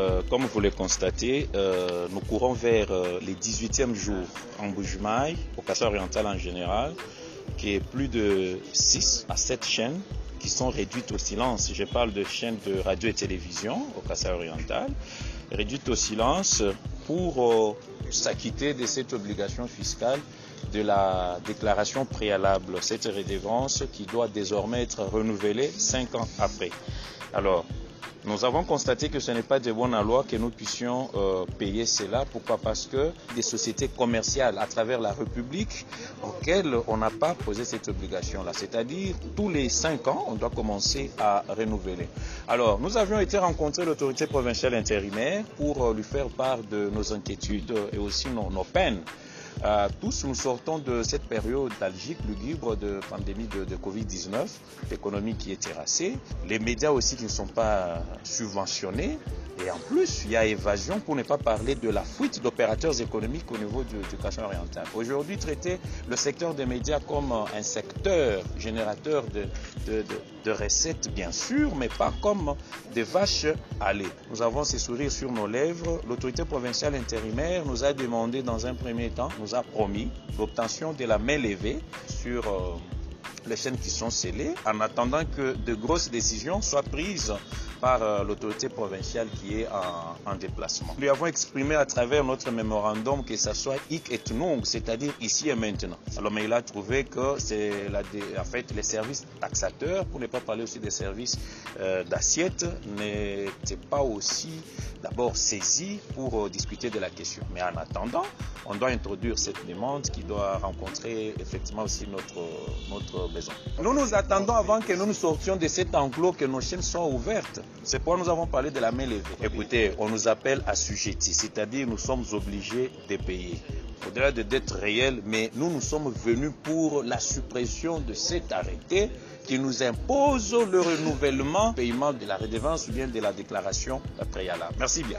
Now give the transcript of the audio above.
Euh, comme vous le constatez, euh, nous courons vers euh, les 18e jours en Bujumaï, au Kassai oriental en général, qui est plus de 6 à 7 chaînes qui sont réduites au silence. Je parle de chaînes de radio et télévision au Kassai oriental, réduites au silence pour s'acquitter de cette obligation fiscale de la déclaration préalable, cette redevance qui doit désormais être renouvelée cinq ans après. Alors, nous avons constaté que ce n'est pas de bonne loi que nous puissions euh, payer cela. Pourquoi? Parce que des sociétés commerciales à travers la République auxquelles on n'a pas posé cette obligation-là. C'est-à-dire, tous les cinq ans, on doit commencer à renouveler. Alors, nous avions été rencontrer l'autorité provinciale intérimaire pour euh, lui faire part de nos inquiétudes et aussi nos, nos peines. Tous nous sortons de cette période algique, lugubre de pandémie de, de Covid-19, l'économie qui est terrassée, les médias aussi qui ne sont pas subventionnés, et en plus, il y a évasion pour ne pas parler de la fuite d'opérateurs économiques au niveau du, du oriental. Aujourd'hui, traiter le secteur des médias comme un secteur générateur de, recettes, bien sûr, mais pas comme des vaches à lait. Nous avons ces sourires sur nos lèvres. L'autorité provinciale intérimaire nous a demandé dans un premier temps, a promis l'obtention de la main levée sur euh, les chaînes qui sont scellées, en attendant que de grosses décisions soient prises par euh, l'autorité provinciale qui est en, en, déplacement. Nous avons exprimé à travers notre mémorandum que ça soit hic et nunc, c'est-à-dire ici et maintenant. Alors, mais il a trouvé que c'est en fait les services taxateurs, pour ne pas parler aussi des services euh, d'assiette, n'étaient pas aussi d'abord saisis pour euh, discuter de la question. Mais en attendant, on doit introduire cette demande qui doit rencontrer effectivement aussi notre, notre Nous nous attendons avant que nous nous sortions de cet enclos que nos chaînes soient ouvertes. C'est pourquoi nous avons parlé de la main levée. Écoutez, on nous appelle assujettis, c'est-à-dire nous sommes obligés de payer. Au-delà de dettes réelles, mais nous nous sommes venus pour la suppression de cet arrêté qui nous impose le renouvellement, paiement de la redevance ou bien de la déclaration préalable. Merci bien.